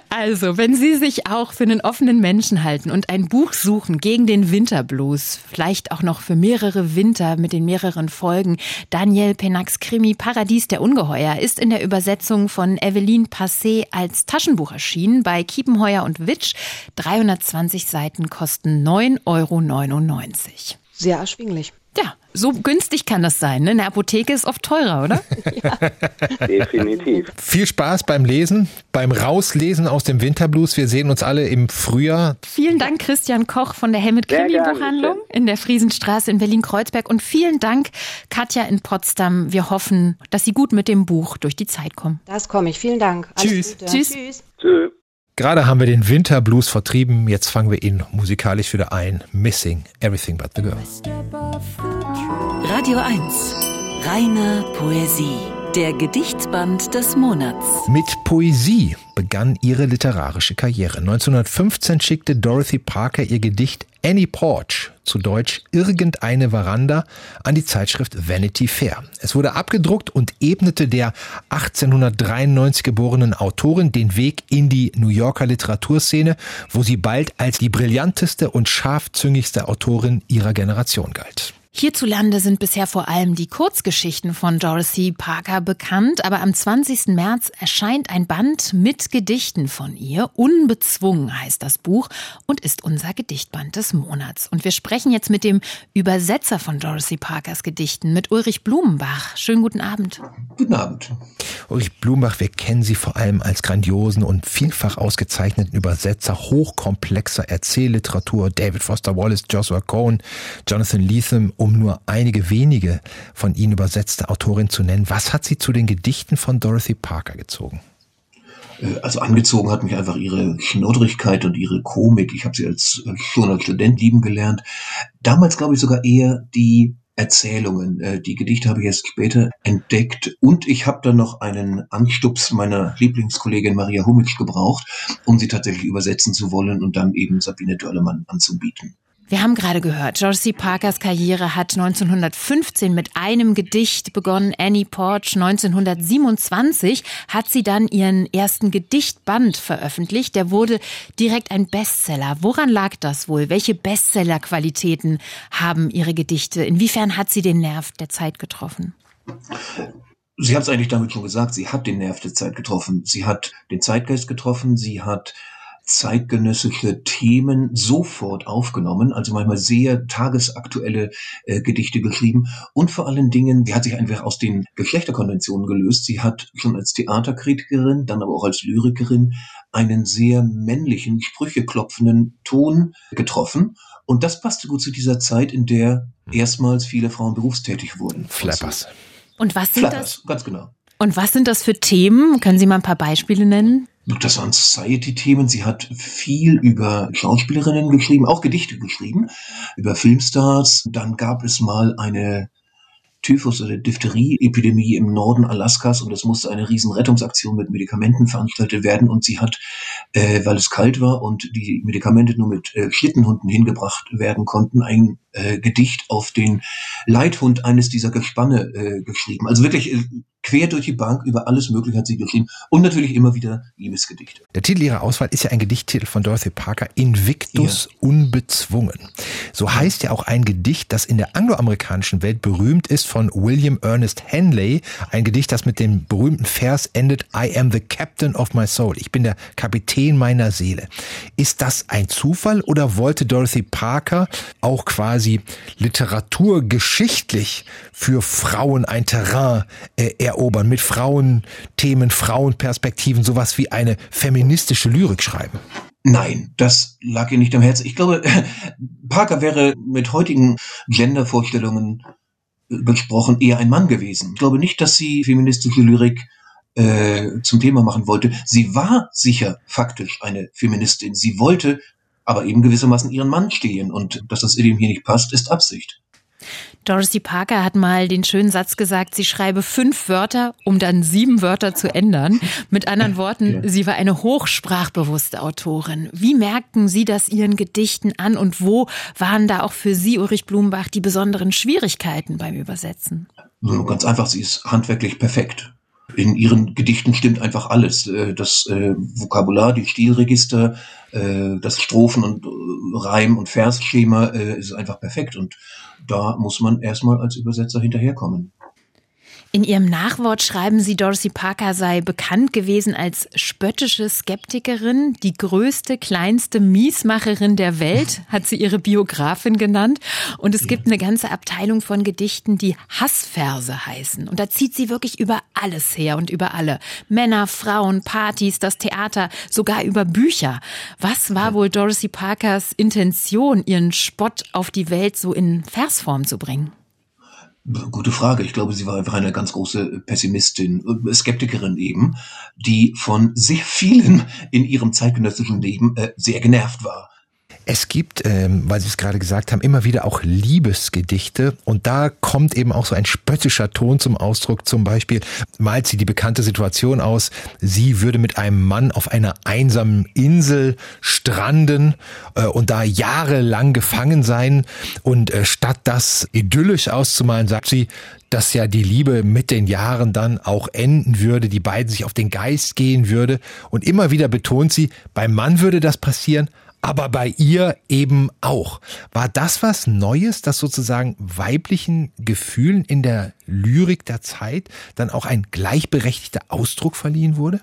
Also, wenn Sie sich auch für einen offenen Menschen halten und ein Buch suchen gegen den Winterblues, vielleicht auch noch für mehrere Winter mit den mehreren Folgen, Daniel Penacks Krimi Paradies der Ungeheuer ist in der Übersetzung von Eveline Passé als Taschenbuch erschienen bei Kiepenheuer und Witsch. 320 Seiten kosten 9 Euro. Sehr erschwinglich. Ja, so günstig kann das sein. Ne? Eine Apotheke ist oft teurer, oder? <laughs> ja. Definitiv. Viel Spaß beim Lesen, beim Rauslesen aus dem Winterblues. Wir sehen uns alle im Frühjahr. Vielen Dank, Christian Koch von der Helmut Krimi Buchhandlung in der Friesenstraße in Berlin-Kreuzberg. Und vielen Dank, Katja in Potsdam. Wir hoffen, dass Sie gut mit dem Buch durch die Zeit kommen. Das komme ich. Vielen Dank. Alles Tschüss. Tschüss. Tschüss. Tschüss. Gerade haben wir den Winterblues vertrieben, jetzt fangen wir ihn musikalisch wieder ein. Missing Everything But the Girl. Radio 1. Reine Poesie. Der Gedichtsband des Monats. Mit Poesie begann ihre literarische Karriere. 1915 schickte Dorothy Parker ihr Gedicht Annie Porch, zu Deutsch irgendeine Veranda, an die Zeitschrift Vanity Fair. Es wurde abgedruckt und ebnete der 1893 geborenen Autorin den Weg in die New Yorker Literaturszene, wo sie bald als die brillanteste und scharfzüngigste Autorin ihrer Generation galt. Hierzulande sind bisher vor allem die Kurzgeschichten von Dorothy Parker bekannt, aber am 20. März erscheint ein Band mit Gedichten von ihr. Unbezwungen heißt das Buch und ist unser Gedichtband des Monats. Und wir sprechen jetzt mit dem Übersetzer von Dorothy Parkers Gedichten, mit Ulrich Blumenbach. Schönen guten Abend. Guten Abend. Ulrich Blumenbach, wir kennen Sie vor allem als grandiosen und vielfach ausgezeichneten Übersetzer hochkomplexer Erzählliteratur. David Foster Wallace, Joshua Cohen, Jonathan Lethem um nur einige wenige von Ihnen übersetzte Autorin zu nennen. Was hat Sie zu den Gedichten von Dorothy Parker gezogen? Äh, also angezogen hat mich einfach ihre Schnoddrigkeit und ihre Komik. Ich habe sie als äh, schon als Student lieben gelernt. Damals glaube ich sogar eher die Erzählungen. Äh, die Gedichte habe ich erst später entdeckt und ich habe dann noch einen Anstups meiner Lieblingskollegin Maria Humitsch gebraucht, um sie tatsächlich übersetzen zu wollen und dann eben Sabine Dörlemann anzubieten. Wir haben gerade gehört, George C. Parkers Karriere hat 1915 mit einem Gedicht begonnen, Annie Porch. 1927 hat sie dann ihren ersten Gedichtband veröffentlicht. Der wurde direkt ein Bestseller. Woran lag das wohl? Welche Bestsellerqualitäten haben ihre Gedichte? Inwiefern hat sie den Nerv der Zeit getroffen? Sie hat es eigentlich damit schon gesagt, sie hat den Nerv der Zeit getroffen. Sie hat den Zeitgeist getroffen, sie hat zeitgenössische Themen sofort aufgenommen, also manchmal sehr tagesaktuelle äh, Gedichte geschrieben und vor allen Dingen, sie hat sich einfach aus den Geschlechterkonventionen gelöst. Sie hat schon als Theaterkritikerin, dann aber auch als Lyrikerin einen sehr männlichen, sprücheklopfenden Ton getroffen. Und das passte gut zu dieser Zeit, in der erstmals viele Frauen berufstätig wurden. Flappers. Und was sind Flappers, das? ganz genau. Und was sind das für Themen? Können Sie mal ein paar Beispiele nennen? Das waren Society-Themen. Sie hat viel über Schauspielerinnen geschrieben, auch Gedichte geschrieben, über Filmstars. Dann gab es mal eine Typhus- oder Diphtherie-Epidemie im Norden Alaskas und es musste eine riesen Rettungsaktion mit Medikamenten veranstaltet werden und sie hat, äh, weil es kalt war und die Medikamente nur mit äh, Schlittenhunden hingebracht werden konnten, ein äh, Gedicht auf den Leithund eines dieser Gespanne äh, geschrieben. Also wirklich äh, quer durch die Bank über alles Mögliche hat sie geschrieben und natürlich immer wieder Liebesgedichte. Der Titel ihrer Auswahl ist ja ein Gedichttitel von Dorothy Parker, Invictus ja. unbezwungen. So heißt ja auch ein Gedicht, das in der angloamerikanischen Welt berühmt ist von William Ernest Henley, ein Gedicht, das mit dem berühmten Vers endet I am the captain of my soul. Ich bin der Kapitän meiner Seele. Ist das ein Zufall oder wollte Dorothy Parker auch quasi literaturgeschichtlich für Frauen ein Terrain äh, erobern, mit Frauenthemen, Frauenperspektiven, sowas wie eine feministische Lyrik schreiben? Nein, das lag ihr nicht am Herzen. Ich glaube, <laughs> Parker wäre mit heutigen Gendervorstellungen besprochen eher ein Mann gewesen. Ich glaube nicht, dass sie feministische Lyrik äh, zum Thema machen wollte. Sie war sicher faktisch eine Feministin. Sie wollte aber eben gewissermaßen ihren Mann stehen. Und dass das Idiom hier nicht passt, ist Absicht. Dorothy Parker hat mal den schönen Satz gesagt, sie schreibe fünf Wörter, um dann sieben Wörter zu ändern. Mit anderen Worten, ja. sie war eine hochsprachbewusste Autorin. Wie merkten Sie das Ihren Gedichten an und wo waren da auch für Sie, Ulrich Blumenbach, die besonderen Schwierigkeiten beim Übersetzen? So, ganz einfach, sie ist handwerklich perfekt. In ihren Gedichten stimmt einfach alles. Äh, das äh, Vokabular, die Stilregister, äh, das Strophen- und Reim- und Versschema ist einfach perfekt. Und da muss man erstmal als Übersetzer hinterherkommen. In ihrem Nachwort schreiben sie, Dorothy Parker sei bekannt gewesen als spöttische Skeptikerin, die größte, kleinste Miesmacherin der Welt, <laughs> hat sie ihre Biografin genannt. Und es gibt eine ganze Abteilung von Gedichten, die Hassverse heißen. Und da zieht sie wirklich über alles her und über alle. Männer, Frauen, Partys, das Theater, sogar über Bücher. Was war wohl Dorothy Parkers Intention, ihren Spott auf die Welt so in Versform zu bringen? Gute Frage. Ich glaube, sie war einfach eine ganz große Pessimistin, äh, Skeptikerin eben, die von sehr vielen in ihrem zeitgenössischen Leben äh, sehr genervt war. Es gibt, ähm, weil Sie es gerade gesagt haben, immer wieder auch Liebesgedichte und da kommt eben auch so ein spöttischer Ton zum Ausdruck. Zum Beispiel malt sie die bekannte Situation aus, sie würde mit einem Mann auf einer einsamen Insel stranden äh, und da jahrelang gefangen sein und äh, statt das idyllisch auszumalen, sagt sie, dass ja die Liebe mit den Jahren dann auch enden würde, die beiden sich auf den Geist gehen würde. Und immer wieder betont sie, beim Mann würde das passieren, aber bei ihr eben auch. War das was Neues, dass sozusagen weiblichen Gefühlen in der Lyrik der Zeit dann auch ein gleichberechtigter Ausdruck verliehen wurde?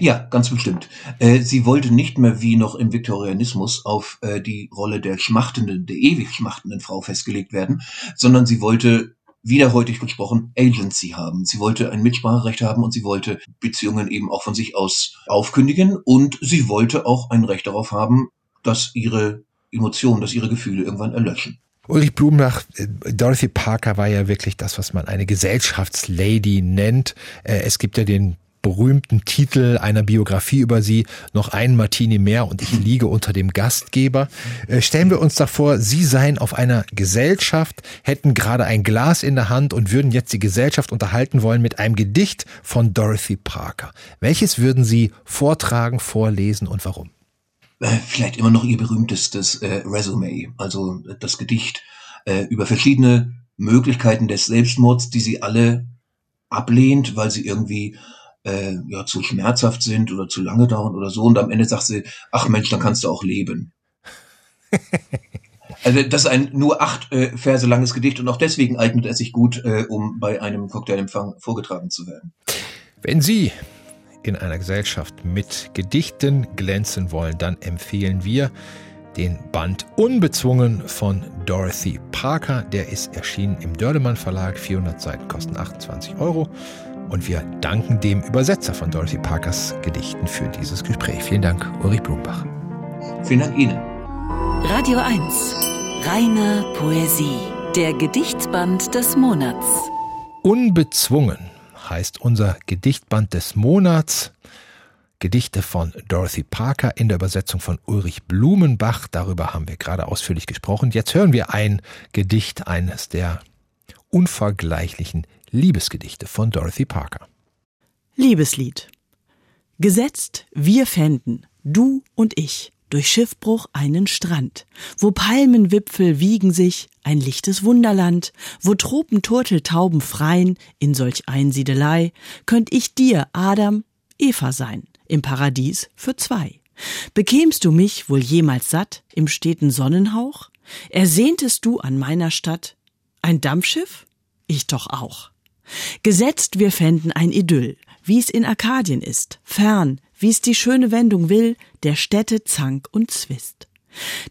Ja, ganz bestimmt. Äh, sie wollte nicht mehr wie noch im Viktorianismus auf äh, die Rolle der schmachtenden, der ewig schmachtenden Frau festgelegt werden, sondern sie wollte wiederhäutig gesprochen, Agency haben. Sie wollte ein Mitspracherecht haben und sie wollte Beziehungen eben auch von sich aus aufkündigen und sie wollte auch ein Recht darauf haben, dass ihre Emotionen, dass ihre Gefühle irgendwann erlöschen. Ulrich Blumenbach, äh, Dorothy Parker war ja wirklich das, was man eine Gesellschaftslady nennt. Äh, es gibt ja den berühmten Titel einer Biografie über sie, noch ein Martini mehr und ich liege unter dem Gastgeber. Äh, stellen wir uns davor, Sie seien auf einer Gesellschaft, hätten gerade ein Glas in der Hand und würden jetzt die Gesellschaft unterhalten wollen mit einem Gedicht von Dorothy Parker. Welches würden Sie vortragen, vorlesen und warum? Äh, vielleicht immer noch ihr berühmtestes äh, Resume, also das Gedicht äh, über verschiedene Möglichkeiten des Selbstmords, die sie alle ablehnt, weil sie irgendwie äh, ja zu schmerzhaft sind oder zu lange dauern oder so. Und am Ende sagt sie, ach Mensch, dann kannst du auch leben. <laughs> also das ist ein nur acht äh, Verse langes Gedicht und auch deswegen eignet es sich gut, äh, um bei einem Cocktailempfang vorgetragen zu werden. Wenn Sie in einer Gesellschaft mit Gedichten glänzen wollen, dann empfehlen wir den Band Unbezwungen von Dorothy Parker. Der ist erschienen im Dörlemann Verlag. 400 Seiten kosten 28 Euro. Und wir danken dem Übersetzer von Dorothy Parkers Gedichten für dieses Gespräch. Vielen Dank, Ulrich Blumbach. Vielen Dank Ihnen. Radio 1. Reine Poesie. Der Gedichtband des Monats. Unbezwungen heißt unser Gedichtband des Monats. Gedichte von Dorothy Parker in der Übersetzung von Ulrich Blumenbach. Darüber haben wir gerade ausführlich gesprochen. Jetzt hören wir ein Gedicht eines der unvergleichlichen Liebesgedichte von Dorothy Parker. Liebeslied. Gesetzt, wir fänden, du und ich, durch Schiffbruch einen Strand, wo Palmenwipfel wiegen sich, ein lichtes Wunderland, wo Tropenturteltauben freien, in solch Einsiedelei, könnt ich dir, Adam, Eva sein, im Paradies für zwei. Bekämst du mich wohl jemals satt im steten Sonnenhauch? Ersehntest du an meiner Stadt ein Dampfschiff? Ich doch auch. Gesetzt wir fänden ein Idyll, wie's in Arkadien ist, fern, wie's die schöne Wendung will, der Städte Zank und Zwist.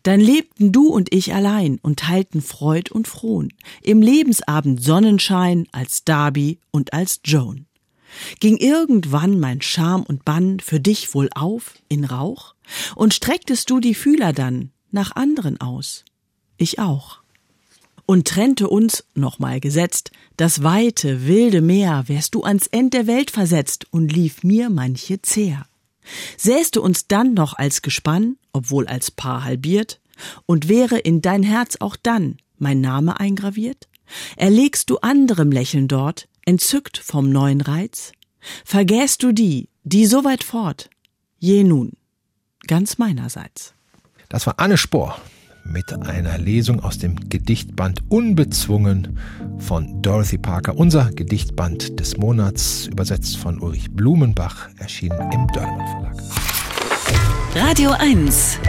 Dann lebten du und ich allein und teilten Freud und Frohn, im Lebensabend Sonnenschein als Darby und als Joan. Ging irgendwann mein Scham und Bann für dich wohl auf in Rauch? Und strecktest du die Fühler dann nach anderen aus? Ich auch und trennte uns, nochmal gesetzt, das weite, wilde Meer, wärst du ans End der Welt versetzt und lief mir manche zehr. Sähst du uns dann noch als Gespann, obwohl als Paar halbiert, und wäre in dein Herz auch dann mein Name eingraviert? Erlegst du anderem Lächeln dort, entzückt vom neuen Reiz? Vergäst du die, die so weit fort? Je nun, ganz meinerseits. Das war Anne Spohr mit einer Lesung aus dem Gedichtband Unbezwungen von Dorothy Parker. Unser Gedichtband des Monats, übersetzt von Ulrich Blumenbach, erschienen im Dörlemann Verlag. Radio 1.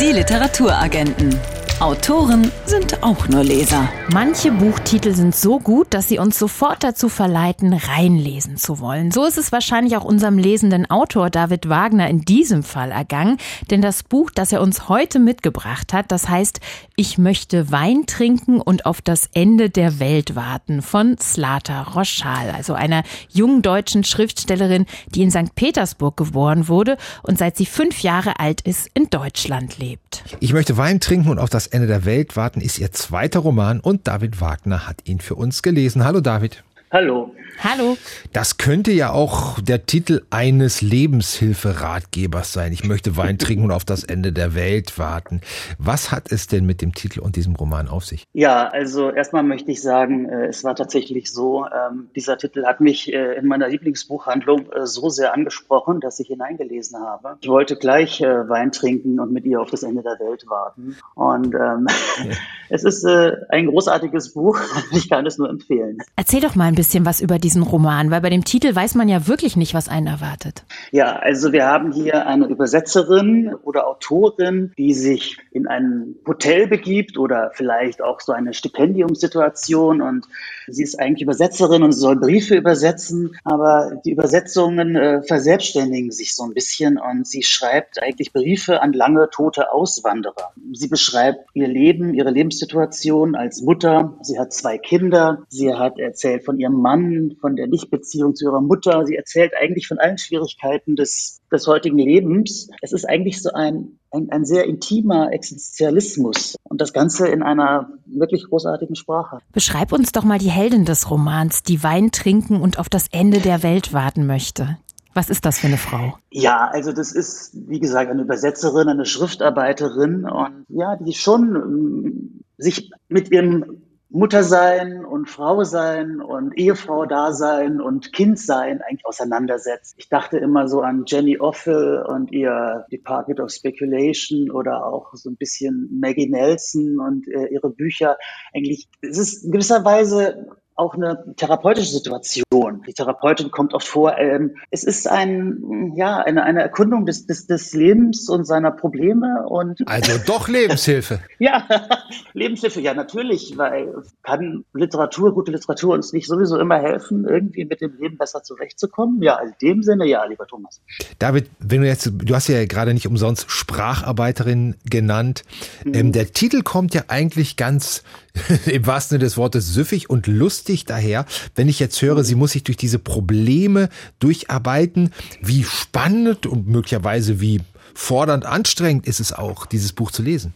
Die Literaturagenten. Autoren sind auch nur Leser. Manche Buchtitel sind so gut, dass sie uns sofort dazu verleiten, reinlesen zu wollen. So ist es wahrscheinlich auch unserem lesenden Autor David Wagner in diesem Fall ergangen, denn das Buch, das er uns heute mitgebracht hat, das heißt Ich möchte Wein trinken und auf das Ende der Welt warten von Slata Roschal, also einer jungen deutschen Schriftstellerin, die in St. Petersburg geboren wurde und seit sie fünf Jahre alt ist, in Deutschland lebt. Ich möchte Wein trinken und auf das Ende der Welt warten ist ihr zweiter Roman und David Wagner hat ihn für uns gelesen. Hallo David. Hallo. Hallo. Das könnte ja auch der Titel eines Lebenshilferatgebers sein. Ich möchte Wein trinken und auf das Ende der Welt warten. Was hat es denn mit dem Titel und diesem Roman auf sich? Ja, also erstmal möchte ich sagen, äh, es war tatsächlich so, ähm, dieser Titel hat mich äh, in meiner Lieblingsbuchhandlung äh, so sehr angesprochen, dass ich hineingelesen habe. Ich wollte gleich Wein trinken und mit ihr auf das Ende der Welt warten. Und ähm, ja. <laughs> es ist ein großartiges Buch. <laughs> Ich kann es nur empfehlen. Erzähl doch mal ein bisschen was über diesen Roman, weil bei dem Titel weiß man ja wirklich nicht, was einen erwartet. Ja, also wir haben hier eine Übersetzerin oder Autorin, die sich in ein Hotel begibt oder vielleicht auch so eine Stipendiumssituation und sie ist eigentlich Übersetzerin und soll Briefe übersetzen, aber die Übersetzungen äh, verselbstständigen sich so ein bisschen und sie schreibt eigentlich Briefe an lange tote Auswanderer. Sie beschreibt ihr Leben, ihre Lebenssituation als Mutter. Sie hat zwei Kinder. Sie hat erzählt von ihrem Mann, von der Nichtbeziehung zu ihrer Mutter. Sie erzählt eigentlich von allen Schwierigkeiten des, des heutigen Lebens. Es ist eigentlich so ein, ein, ein sehr intimer Existenzialismus und das Ganze in einer wirklich großartigen Sprache. Beschreib uns doch mal die Heldin des Romans, die Wein trinken und auf das Ende der Welt warten möchte. Was ist das für eine Frau? Ja, also das ist, wie gesagt, eine Übersetzerin, eine Schriftarbeiterin und ja, die schon ähm, sich mit ihrem Muttersein und Frau sein und Ehefrau da sein und Kind sein eigentlich auseinandersetzt. Ich dachte immer so an Jenny Offel und ihr Department of Speculation oder auch so ein bisschen Maggie Nelson und äh, ihre Bücher. Eigentlich, es ist in gewisser Weise auch eine therapeutische Situation. Die Therapeutin kommt oft vor. Ähm, es ist ein, ja, eine, eine Erkundung des, des, des Lebens und seiner Probleme und. <laughs> Also doch Lebenshilfe. ja, <laughs> Lebenshilfe, ja, natürlich, weil kann Literatur, gute Literatur uns nicht sowieso immer helfen, irgendwie mit dem Leben besser zurechtzukommen? Ja, in dem Sinne, ja, lieber Thomas. David, wenn du jetzt, du hast ja gerade nicht umsonst Spracharbeiterin genannt. Mhm. Ähm, der Titel kommt ja eigentlich ganz <laughs> im wahrsten Sinne des Wortes süffig und lustig daher, wenn ich jetzt höre, sie muss sich durch diese Probleme durcharbeiten. Wie spannend und möglicherweise wie fordernd anstrengend ist es auch, dieses Buch zu lesen.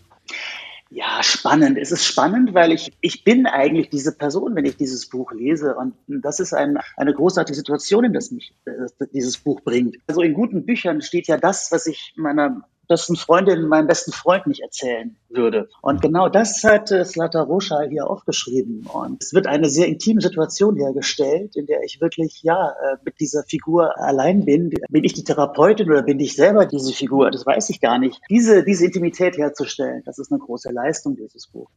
Ja, spannend. Es ist spannend, weil ich, ich bin eigentlich diese Person, wenn ich dieses Buch lese. Und das ist ein, eine großartige Situation, in das mich äh, dieses Buch bringt. Also in guten Büchern steht ja das, was ich meiner besten Freundin meinem besten Freund nicht erzählen würde. Und genau das hat äh, Slata Roschal hier aufgeschrieben. Und es wird eine sehr intime Situation hergestellt, in der ich wirklich, ja, äh, mit dieser Figur allein bin. Bin ich die Therapeutin oder bin ich selber diese Figur? Das weiß ich gar nicht. Diese, diese Intimität herzustellen, das ist eine große Leistung dieses Buch.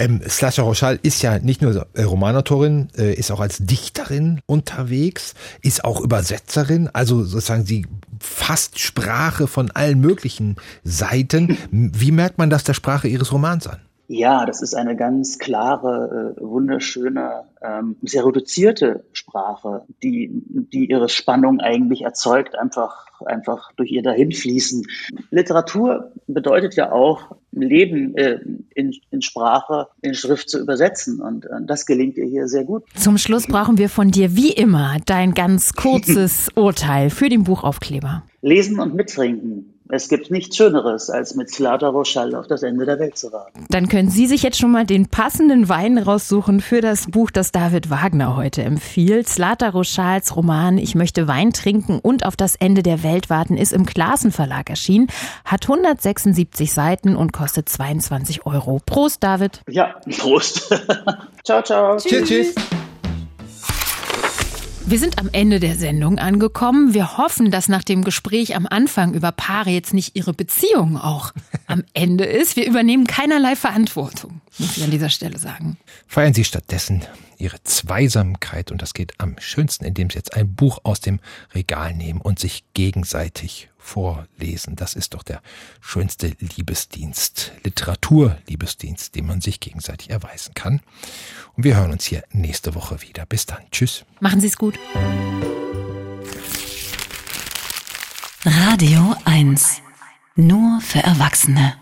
Ähm, Slasha Roschal ist ja nicht nur äh, Romanautorin, äh, ist auch als Dichterin unterwegs, ist auch Übersetzerin, also sozusagen sie fasst Sprache von allen möglichen Seiten. Wie merkt man das der Sprache Ihres Romans an? Ja, das ist eine ganz klare, äh, wunderschöne, ähm, sehr reduzierte Sprache, die, die ihre Spannung eigentlich erzeugt, einfach, einfach durch ihr Dahinfließen. Literatur bedeutet ja auch, Leben äh, in, in Sprache, in Schrift zu übersetzen. Und äh, das gelingt ihr hier sehr gut. Zum Schluss brauchen wir von dir wie immer dein ganz kurzes <laughs> Urteil für den Buchaufkleber. Lesen und mittrinken. Es gibt nichts Schöneres, als mit Slata Rochal auf das Ende der Welt zu warten. Dann können Sie sich jetzt schon mal den passenden Wein raussuchen für das Buch, das David Wagner heute empfiehlt. Slata Rochals Roman Ich möchte Wein trinken und auf das Ende der Welt warten ist im Klassen Verlag erschienen, hat 176 Seiten und kostet 22 Euro. Prost, David. Ja, Prost. <laughs> ciao, ciao. Tschüss. tschüss. Wir sind am Ende der Sendung angekommen. Wir hoffen, dass nach dem Gespräch am Anfang über Paare jetzt nicht ihre Beziehung auch <laughs> am Ende ist. Wir übernehmen keinerlei Verantwortung, muss ich an dieser Stelle sagen. Feiern Sie stattdessen Ihre Zweisamkeit und das geht am schönsten, indem Sie jetzt ein Buch aus dem Regal nehmen und sich gegenseitig vorlesen. Das ist doch der schönste Liebesdienst, Literaturliebesdienst, den man sich gegenseitig erweisen kann. Und wir hören uns hier nächste Woche wieder. Bis dann. Tschüss. Machen Sie es gut. Radio 1. Nur für Erwachsene.